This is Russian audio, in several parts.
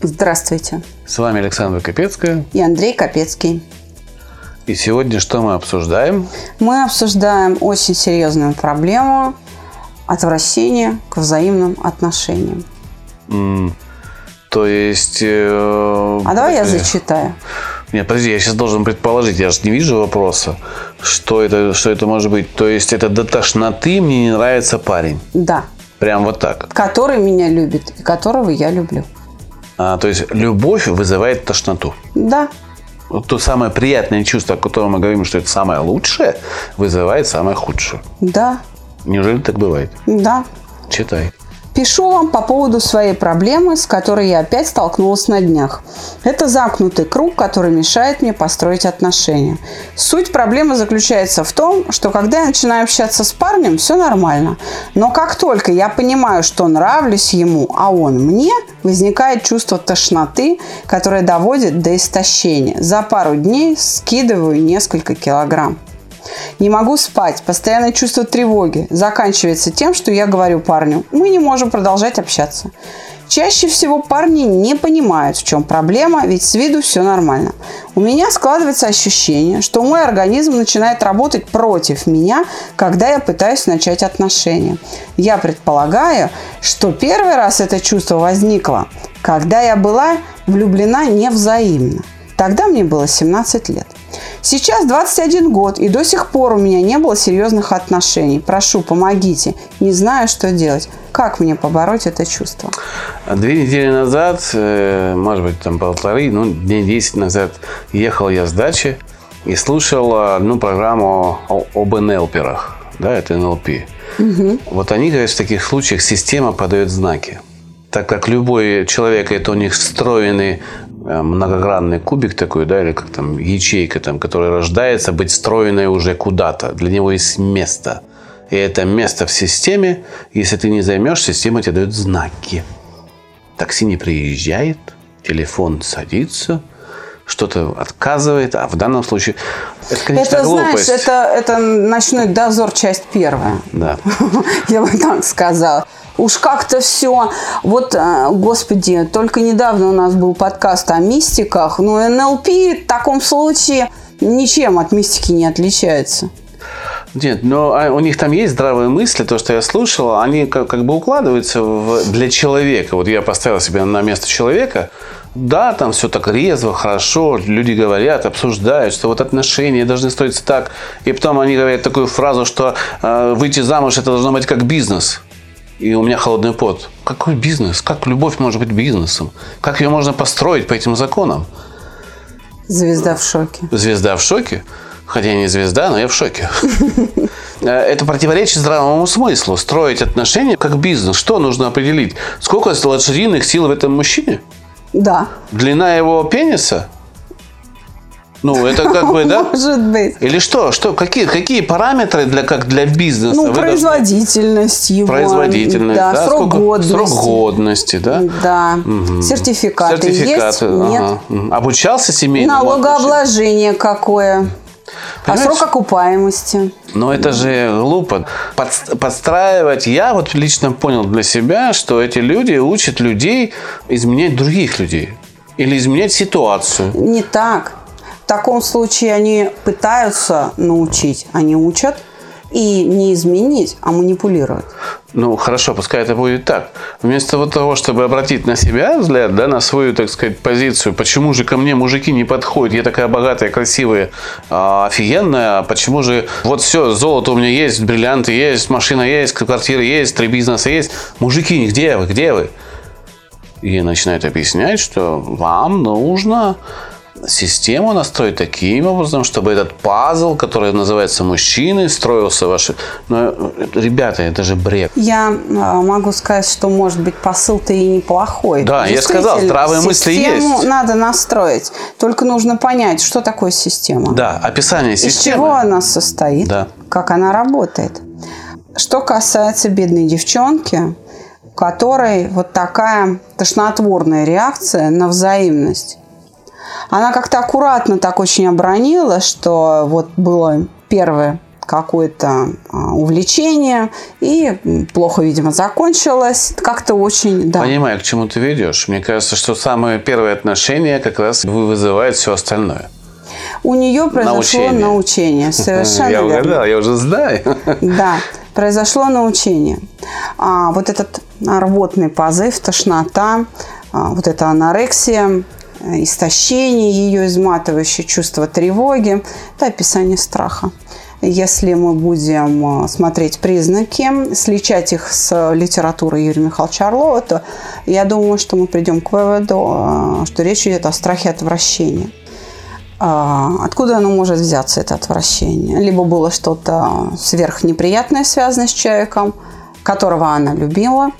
Здравствуйте. С вами Александра Капецкая. И Андрей Капецкий. И сегодня что мы обсуждаем? Мы обсуждаем очень серьезную проблему отвращения к взаимным отношениям. М, То есть... э, А давай я зачитаю. Нет, подожди, я сейчас должен предположить, я же не вижу вопроса. Что это, что это может быть? То есть это до тошноты мне не нравится парень. Да. Прям вот так. Который меня любит и которого я люблю. А, то есть любовь вызывает тошноту. Да. Вот то самое приятное чувство, о котором мы говорим, что это самое лучшее, вызывает самое худшее. Да. Неужели так бывает? Да. Читай. Пишу вам по поводу своей проблемы, с которой я опять столкнулась на днях. Это замкнутый круг, который мешает мне построить отношения. Суть проблемы заключается в том, что когда я начинаю общаться с парнем, все нормально. Но как только я понимаю, что нравлюсь ему, а он мне, возникает чувство тошноты, которое доводит до истощения. За пару дней скидываю несколько килограмм. Не могу спать, постоянное чувство тревоги. Заканчивается тем, что я говорю парню, мы не можем продолжать общаться. Чаще всего парни не понимают, в чем проблема, ведь с виду все нормально. У меня складывается ощущение, что мой организм начинает работать против меня, когда я пытаюсь начать отношения. Я предполагаю, что первый раз это чувство возникло, когда я была влюблена невзаимно. Тогда мне было 17 лет. Сейчас 21 год, и до сих пор у меня не было серьезных отношений. Прошу, помогите. Не знаю, что делать. Как мне побороть это чувство? Две недели назад, э, может быть, там полторы, ну, дней 10 назад ехал я с дачи и слушал одну программу об НЛперах. Да, это НЛП. Вот они говорят, в таких случаях система подает знаки. Так как любой человек, это у них встроенный многогранный кубик такой, да, или как там, ячейка, там, которая рождается, быть встроенной уже куда-то. Для него есть место. И это место в системе, если ты не займешь, система тебе дает знаки. Такси не приезжает, телефон садится, что-то отказывает, а в данном случае это, конечно, это, глупость. знаешь, это, это ночной дозор, часть первая. Да. Я бы так сказала. Уж как-то все. Вот, э, господи, только недавно у нас был подкаст о мистиках, но НЛП в таком случае ничем от мистики не отличается. Нет, но а, у них там есть здравые мысли, то, что я слушал, они как, как бы укладываются в, для человека. Вот я поставил себя на место человека. Да, там все так резво, хорошо, люди говорят, обсуждают, что вот отношения должны строиться так. И потом они говорят такую фразу, что э, выйти замуж это должно быть как бизнес. И у меня холодный пот. Какой бизнес? Как любовь может быть бизнесом? Как ее можно построить по этим законам? Звезда в шоке. Звезда в шоке. Хотя я не звезда, но я в шоке. Э, Это противоречит здравому смыслу. Строить отношения как бизнес. Что нужно определить? Сколько лошадиных сил в этом мужчине? Да. Длина его пениса? Ну, это как бы, да? Может быть. Или что? Что? Какие, какие параметры для, как для бизнеса? Ну, вы должны- производительность его. Производительность, да, да? срок Сколько- годности. Срок годности, да? Да. Сертификаты, есть? Сертификаты, Нет. ага. Мгм. Обучался отношению? Налогообложение какое? А Понимаешь? срок окупаемости? Но это же глупо. Под- подстраивать. Я вот лично понял для себя, что эти люди учат людей изменять других людей. Или изменять ситуацию. Не так. В таком случае они пытаются научить, они учат, и не изменить, а манипулировать. Ну, хорошо, пускай это будет так. Вместо вот того, чтобы обратить на себя взгляд, да, на свою, так сказать, позицию, почему же ко мне мужики не подходят, я такая богатая, красивая, а, офигенная, а почему же вот все, золото у меня есть, бриллианты есть, машина есть, квартира есть, три бизнеса есть, мужики, где вы, где вы? И начинают объяснять, что вам нужно систему настроить таким образом, чтобы этот пазл, который называется мужчины, строился ваши. Но, ребята, это же бред. Я а, могу сказать, что может быть посыл-то и неплохой. Да, я сказал, здравые мысли Систему есть. надо настроить. Только нужно понять, что такое система. Да, описание Из системы. чего она состоит, Да. как она работает. Что касается бедной девчонки, у которой вот такая тошнотворная реакция на взаимность. Она как-то аккуратно так очень обронила, что вот было первое какое-то а, увлечение, и плохо, видимо, закончилось. Как-то очень, да. Понимаю, к чему ты ведешь. Мне кажется, что самые первые отношения как раз вы- вызывает все остальное. У нее произошло Научение. научение. Совершенно я верно. угадал, я уже знаю. Да, произошло научение. А, вот этот рвотный позыв, тошнота, а, вот эта анорексия, истощение ее, изматывающее чувство тревоги – это описание страха. Если мы будем э, смотреть признаки, сличать их с литературой Юрия Михайловича Орлова, то я думаю, что мы придем к выводу, э, что речь идет о страхе отвращения. А, Откуда оно может взяться, это отвращение? Либо было что-то сверхнеприятное, связанное с человеком, которого она любила,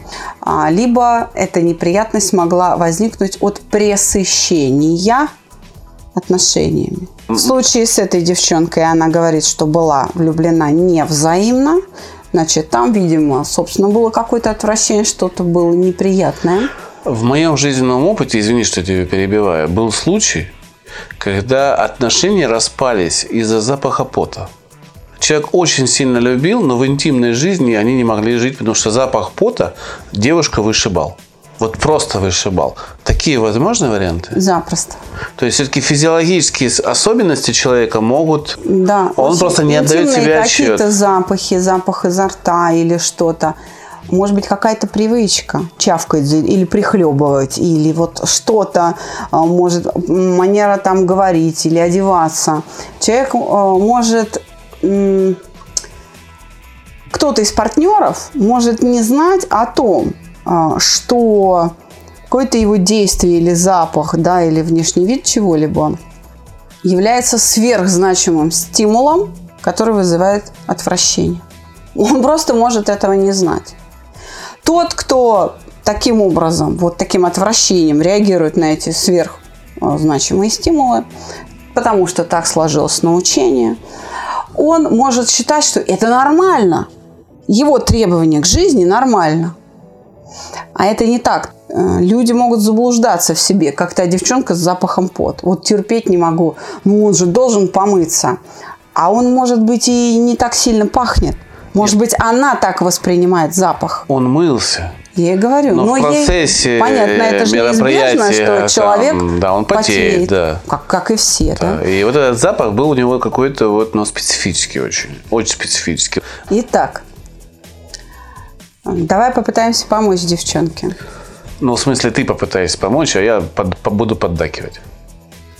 а, либо эта неприятность могла возникнуть от пресыщения отношениями. В случае с этой девчонкой она говорит, что была влюблена невзаимно, значит, там, видимо, собственно, было какое-то отвращение, что-то было неприятное. В моем жизненном опыте, извини, что я тебя перебиваю, был случай, когда отношения распались из-за запаха пота. Человек очень сильно любил, но в интимной жизни они не могли жить, потому что запах пота девушка вышибал. Вот просто вышибал. Такие возможны варианты? Запросто. То есть все-таки физиологические особенности человека могут... Да. Он просто не отдает себе отчет. какие-то запахи, запах изо рта или что-то. Может быть, какая-то привычка чавкать или прихлебывать, или вот что-то, а, может, манера там говорить или одеваться. Человек а, может кто-то из партнеров может не знать о том, а, что какое-то его действие или запах, да, или внешний вид чего-либо является сверхзначимым стимулом, который вызывает отвращение. Он просто может этого не знать. Тот, кто таким образом, вот таким отвращением реагирует на эти сверхзначимые стимулы, потому что так сложилось научение, он может считать, что это нормально. Его требование к жизни нормально. А это не так. Э, Люди могут заблуждаться в себе, как та девчонка с запахом пот. Вот терпеть не могу. Ну, он же должен помыться. А он, может быть, и не так сильно пахнет. Может быть, она так воспринимает запах. Он мылся. Я ей говорю, Но в ей- процессе понятно, это же неизбежно, что там, человек да, он потеет, да. как, как и все, да. И вот этот запах был у него какой-то вот, ну, специфический очень. Очень специфический. Итак, давай попытаемся помочь девчонке. Ну, в смысле, ты попытаешься помочь, а я под- по- буду поддакивать.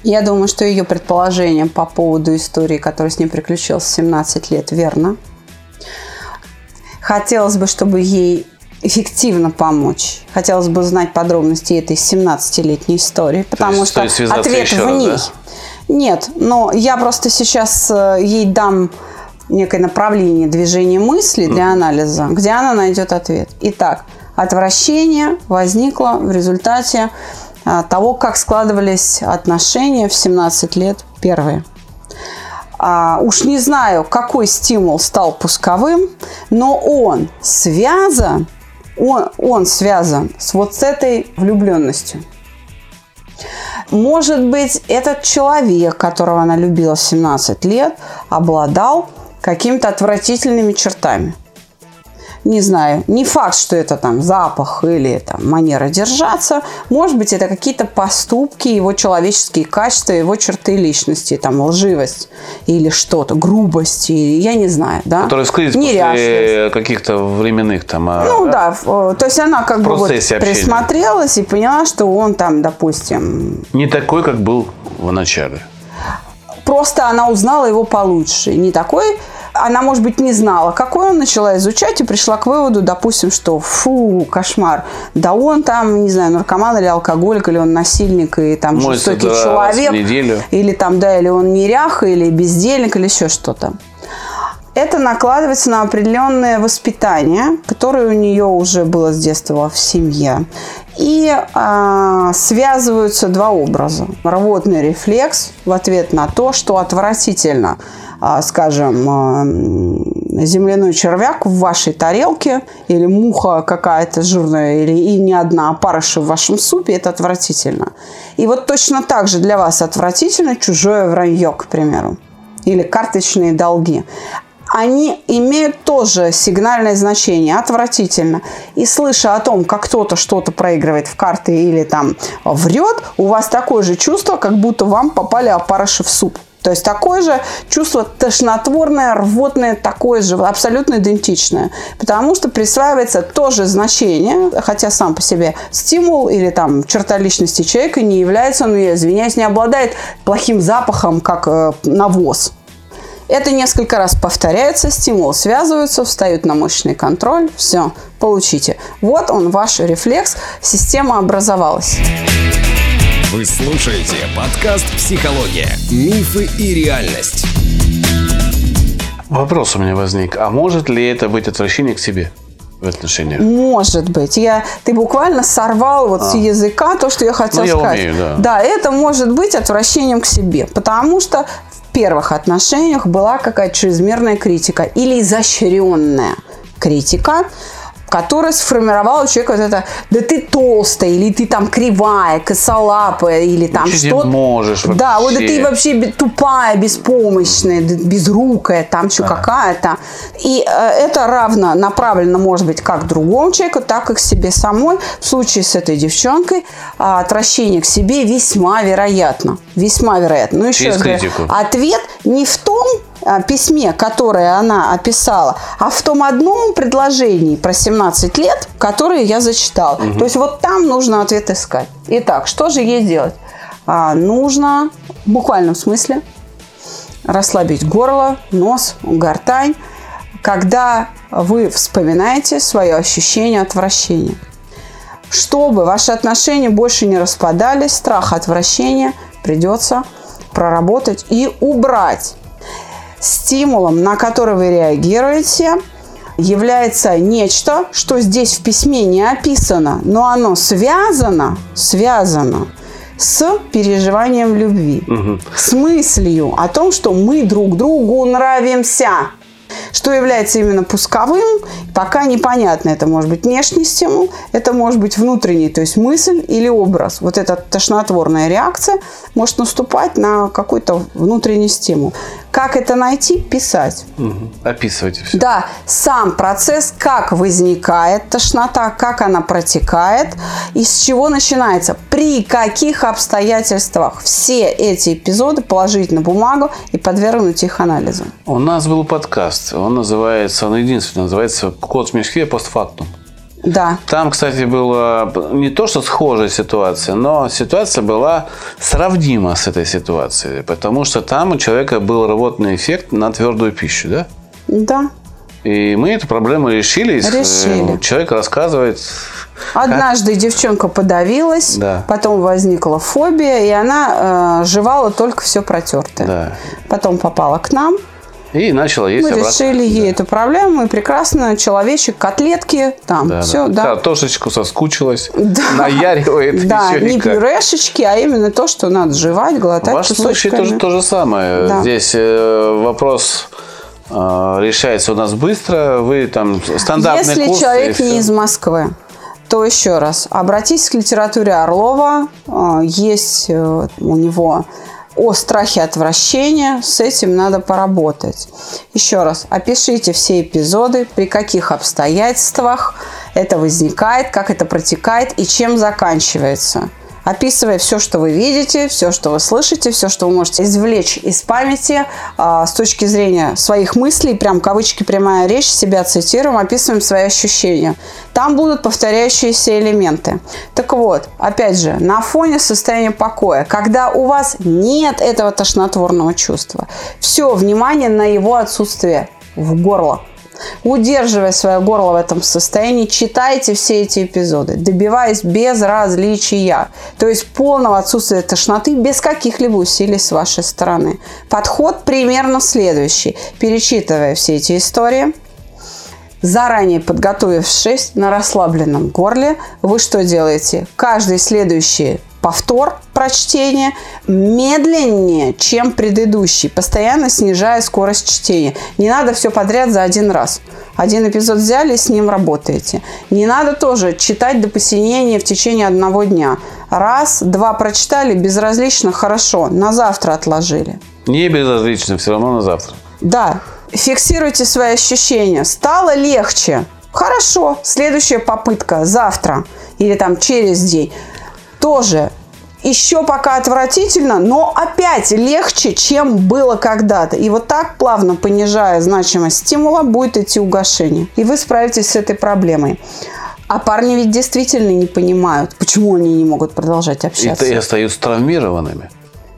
Я думаю, что ее предположение по поводу истории, которая с ней приключилась в 17 лет, верно. Хотелось бы, чтобы ей эффективно помочь. Хотелось бы знать подробности этой 17-летней истории, потому есть что ответ в раз, ней. да? Нет, но я просто сейчас э, ей дам некое направление движения мысли для анализа, где она найдет ответ. Итак, отвращение возникло в результате а, того, как складывались отношения в 17 лет первые. А, уж не знаю, какой стимул стал пусковым, но он связан, он, он связан с вот с этой влюбленностью. Может быть, этот человек, которого она любила в 17 лет, обладал какими-то отвратительными чертами. Не знаю, не факт, что это там запах или там манера держаться. Может быть, это какие-то поступки, его человеческие качества, его черты личности, там лживость или что-то, грубость, или я не знаю, да? Который вскрылись Неряшливость. после каких-то временных там... а, Ну да, э, то есть она как бы вот общения. присмотрелась и поняла, что он там, допустим, Не такой, как был в начале. просто она узнала его получше. Не такой она, может быть, не знала, какой он, начала изучать и пришла к выводу, допустим, что фу, кошмар, да он там, не знаю, наркоман или алкоголик, или он насильник, и там жестокий два раза в человек, или там, да, или он неряха, или бездельник, или еще что-то. Это накладывается на определенное воспитание, которое у нее уже было с детства в семье. И а, связываются два образа. Рвотный рефлекс в ответ на то, что отвратительно, скажем, а, земляной червяк в вашей тарелке или муха какая-то жирная или и не одна опарыша в вашем супе, это отвратительно. И вот точно так же для вас отвратительно чужое вранье, к примеру или карточные долги, они имеют тоже сигнальное значение, отвратительно. И слыша о том, как кто-то что-то проигрывает в карты или там врет, у вас такое же чувство, как будто вам попали опарыши в суп. То есть такое же чувство тошнотворное, рвотное, такое же, абсолютно идентичное. Потому что присваивается тоже значение, хотя сам по себе стимул или там черта личности человека не является, ну я извиняюсь, не обладает плохим запахом, как э, навоз. Это несколько раз повторяется, стимул связываются, встают на мощный контроль, все, получите. Вот он, ваш рефлекс, система образовалась. Вы слушаете подкаст «Психология. Мифы и реальность». Вопрос у меня возник. А может ли это быть отвращение к себе в отношениях? Может быть. Я, ты буквально сорвал вот с языка то, что я хотела А. Ну, я сказать. умею, да. это может быть отвращением к себе, потому что в первых отношениях была какая-то чрезмерная критика или изощренная критика, которая сформировала у человека вот это, да ты толстая, или ты там кривая, косолапая, или там Ничего не что-то. можешь Да, вот да вообще. ты вообще тупая, беспомощная, безрукая, там что какая-то. И э, это равно направлено, может быть, как другому человеку, так и к себе самой. В случае с этой девчонкой а, отвращение к себе весьма вероятно. Весьма вероятно. Ну, еще Через раз говорю, ответ не в том письме, которое она описала, а в том одном предложении про 17 лет, которое я зачитала. То есть вот там нужно ответ искать. Итак, что же ей делать? А, нужно в буквальном смысле расслабить горло, нос, гортань, когда вы вспоминаете свое ощущение отвращения. Чтобы ваши отношения больше не распадались, страх отвращения придется проработать и убрать. Стимулом, на который вы реагируете, является нечто, что здесь в письме не описано, но оно связано, связано с переживанием любви, с мыслью о том, что мы друг другу нравимся. Что является именно пусковым, пока непонятно. Это может быть внешний стимул, это может быть внутренний, то есть мысль или образ. Вот эта тошнотворная реакция может наступать на какой-то внутренний стимул. Как это найти? Писать. Мгм. Описывайте все. Да, сам процесс, как возникает тошнота, как она протекает, из чего начинается, при каких обстоятельствах все эти эпизоды положить на бумагу и подвергнуть их анализу. У нас был подкаст. Он называется, он единственный, называется «Код в мешке постфактум». Да, Там, кстати, была не то, что схожая ситуация, но ситуация была сравнима с этой ситуацией, потому что там у человека был рвотный эффект на твердую пищу, да? да. И мы эту проблему решили. Решили. Э, Человек рассказывает, Однажды девчонка подавилась, Да. потом возникла фобия, и она э, жевала только все протертое. Да. Потом попала к нам, и начала есть мы обратно. решили ей эту проблему, и прекрасно человечек, котлетки, там, Да, все, да. да. Картошечку соскучилась, Да. наяривает. Да, еще не никак. пюрешечки, а именно то, что надо жевать, В глотать вашем случае тоже то же самое. Да. Здесь э, вопрос э, решается у нас быстро. Вы там стандартный Если курс. и человек не из Москвы, то еще раз, обратитесь к литературе Орлова. Э, Есть у него о страхе отвращения, с этим надо поработать. Еще раз, опишите все эпизоды, при каких обстоятельствах это возникает, как это протекает и чем заканчивается. Описывая все, что вы видите, все, что вы слышите, все, что вы можете извлечь из памяти а, с точки зрения своих мыслей, прям кавычки прямая речь, себя цитируем, описываем свои ощущения. Там будут повторяющиеся элементы. Так вот, опять же, на фоне состояния покоя, когда у вас нет этого тошнотворного чувства, все внимание на его отсутствие в горло. Удерживая свое горло в этом состоянии, читайте все эти эпизоды, добиваясь безразличия, то есть полного отсутствия тошноты без каких-либо усилий с вашей стороны. Подход примерно следующий. Перечитывая все эти истории, заранее подготовившись на расслабленном горле, вы что делаете? Каждый следующий повтор прочтения медленнее, чем предыдущий, постоянно снижая скорость чтения. Не надо все подряд за один раз. Один эпизод взяли, с ним работаете. Не надо тоже читать до посинения в течение одного дня. Раз, два прочитали, безразлично, хорошо, на завтра отложили. Не безразлично, все равно на завтра. Да, фиксируйте свои ощущения. Стало легче. Хорошо, следующая попытка завтра или там через день тоже еще пока отвратительно, но опять легче, чем было когда-то. И вот так, плавно понижая значимость стимула, будет идти угошение. И вы справитесь с этой проблемой. А парни ведь действительно не понимают, почему они не могут продолжать общаться. И, и остаются травмированными.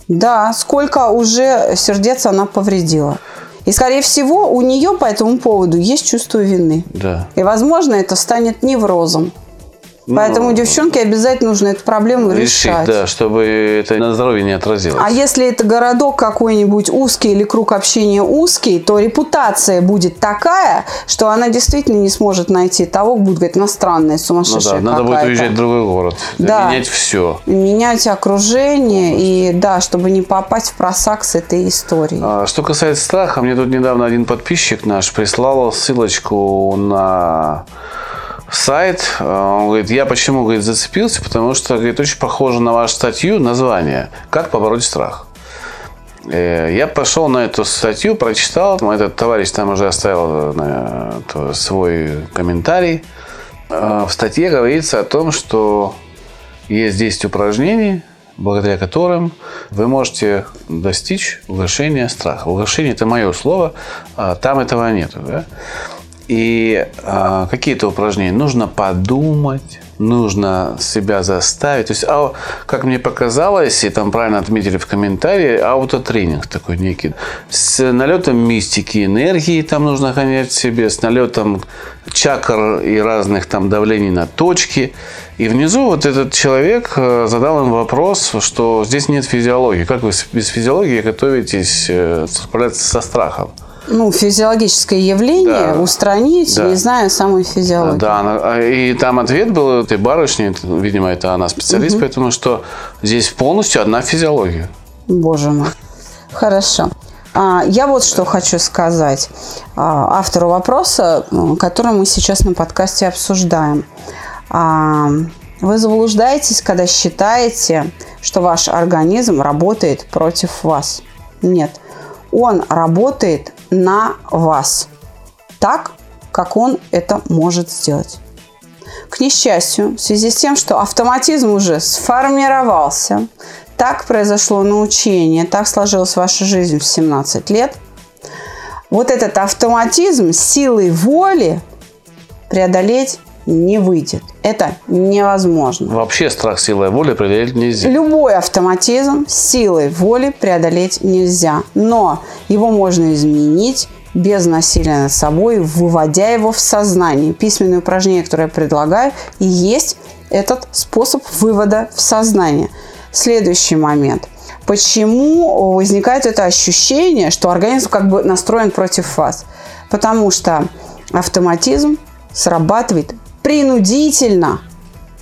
Да, сколько уже сердец она повредила. И, скорее всего, у нее по этому поводу есть чувство вины. Да. И, возможно, это станет неврозом. Поэтому Ну, девчонке обязательно нужно эту проблему Решить, решать. да, чтобы это на здоровье не отразилось. А если это городок какой-нибудь узкий или круг общения узкий, то репутация будет такая, что она действительно не сможет найти того, будет говорить, иностранная, ну сумасшедшая да, надо будет какая-то». уезжать в другой город. Да. Менять все. Менять окружение и, да, чтобы не попасть в просак с этой историей. А, Что касается страха, мне тут недавно один подписчик наш прислал ссылочку на сайт. А, Он говорит, я почему говорит, зацепился, потому что говорит, очень похоже на вашу статью, название «Как побороть страх». Э, Я пошел на эту статью, прочитал. Этот товарищ там уже оставил э, свой комментарий. Э, В статье говорится о том, что есть 10 упражнений, благодаря которым вы можете достичь угошения страха. Угошение – это мое слово, а там этого нету. Да? И а, какие-то упражнения нужно подумать, нужно себя заставить. То есть, ау- как мне показалось, и там правильно отметили в комментарии, аутотренинг такой некий. С налетом мистики, энергии там нужно гонять себе, с налетом чакр и разных там давлений на точки. И внизу вот этот человек э, задал им вопрос, что здесь нет физиологии. Как вы без физиологии готовитесь э, справляться со страхом? Ну, физиологическое явление Да. устранить, Да. не зная самой физиологии. Да, а, и там ответ был этой барышни, видимо, это она специалист, поэтому что здесь полностью одна физиология. Боже мой. Хорошо. А, Я вот что хочу сказать а, автору вопроса, м, который мы сейчас на подкасте обсуждаем. Вы заблуждаетесь, когда считаете, что ваш организм работает против вас. Нет. Он работает на вас. Так, как он это может сделать. К несчастью, в связи с тем, что автоматизм уже сформировался, так произошло научение, так сложилась ваша жизнь в 17 лет, вот этот автоматизм силой воли преодолеть не выйдет. Это невозможно. Вообще страх силой воли преодолеть нельзя. Любой автоматизм силой воли преодолеть нельзя, но его можно изменить без насилия над собой, выводя его в сознание. Письменные упражнения, которые я предлагаю, и есть этот способ вывода в сознание. Следующий момент. Почему возникает это ощущение, что организм как бы настроен против вас? Потому что автоматизм срабатывает принудительно,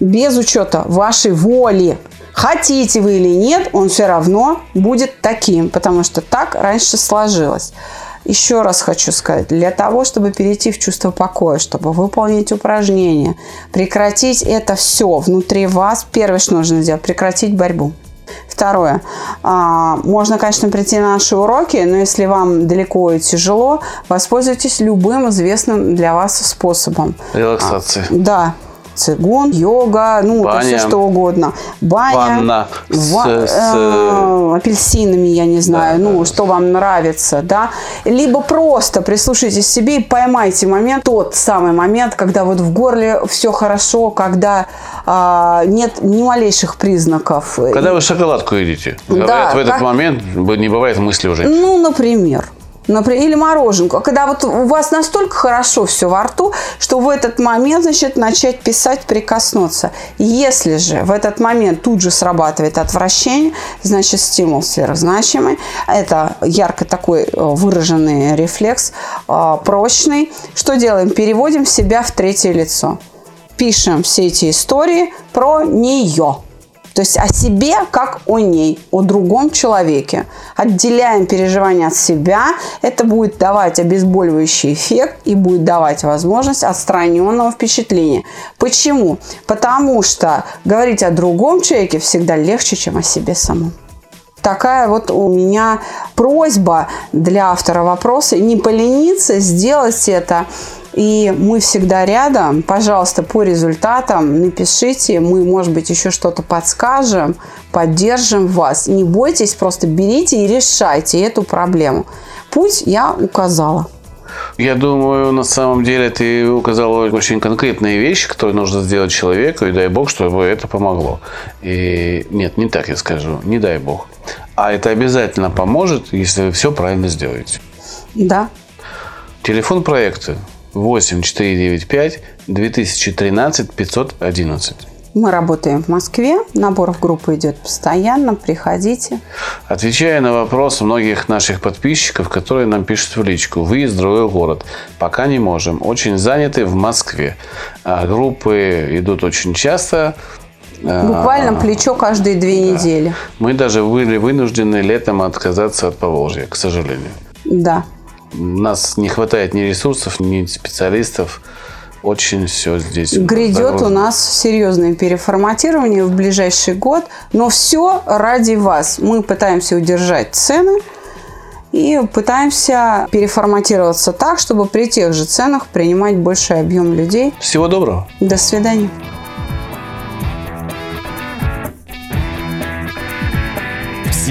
без учета вашей воли. Хотите вы или нет, он все равно будет таким, потому что так раньше сложилось. Еще раз хочу сказать, для того, чтобы перейти в чувство покоя, чтобы выполнить упражнения, прекратить это все внутри вас, первое, что нужно сделать, прекратить борьбу. Второе. А, Можно, конечно, прийти на наши уроки, но если вам далеко и тяжело, воспользуйтесь любым известным для вас способом. Релаксации. Да, цигун, йога, ну, Баня. все что угодно. Баня, Ванна с- ва- с- э, апельсинами, я не знаю, Да, ну, да, что вам нравится, да. Либо просто прислушайтесь к себе и поймайте момент, тот самый момент, когда вот в горле все хорошо, когда а, нет ни малейших признаков. Когда вы шоколадку едите, Да, говорят, в этот как- момент не бывает мысли уже. Ну, например. Например, или мороженку. А когда вот у вас настолько хорошо все во рту, что в этот момент, значит, начать писать, прикоснуться. Если же в этот момент тут же срабатывает отвращение, значит, стимул сверхзначимый. Это ярко такой э, выраженный рефлекс, э, прочный. Что делаем? Переводим себя в третье лицо. Пишем все эти истории про нее. То есть о себе, как о ней, о другом человеке. Отделяем переживания от себя. Это будет давать обезболивающий эффект и будет давать возможность отстраненного впечатления. Почему? Потому что говорить о другом человеке всегда легче, чем о себе самом такая вот у меня просьба для автора вопроса не полениться сделать это и мы всегда рядом. Пожалуйста, по результатам напишите. Мы, может быть, еще что-то подскажем, поддержим вас. Не бойтесь, просто берите и решайте эту проблему. Путь я указала. Я думаю, на самом деле ты указала очень конкретные вещи, которые нужно сделать человеку, и дай бог, чтобы это помогло. И нет, не так я скажу, не дай бог. А это обязательно поможет, если вы все правильно сделаете. Да. Телефон проекта 8495 2013 511. Мы работаем в Москве, набор в группу идет постоянно, приходите. Отвечая на вопрос многих наших подписчиков, которые нам пишут в личку, выезд в другой город, пока не можем, очень заняты в Москве. А группы идут очень часто, Буквально плечо каждые две да. недели. Мы даже были вынуждены летом отказаться от Поволжья, к сожалению. Да. У нас не хватает ни ресурсов, ни специалистов. Очень все здесь. Грядет у нас серьезное переформатирование в ближайший год, но все ради вас. Мы пытаемся удержать цены и пытаемся переформатироваться так, чтобы при тех же ценах принимать больший объем людей. Всего доброго. До свидания.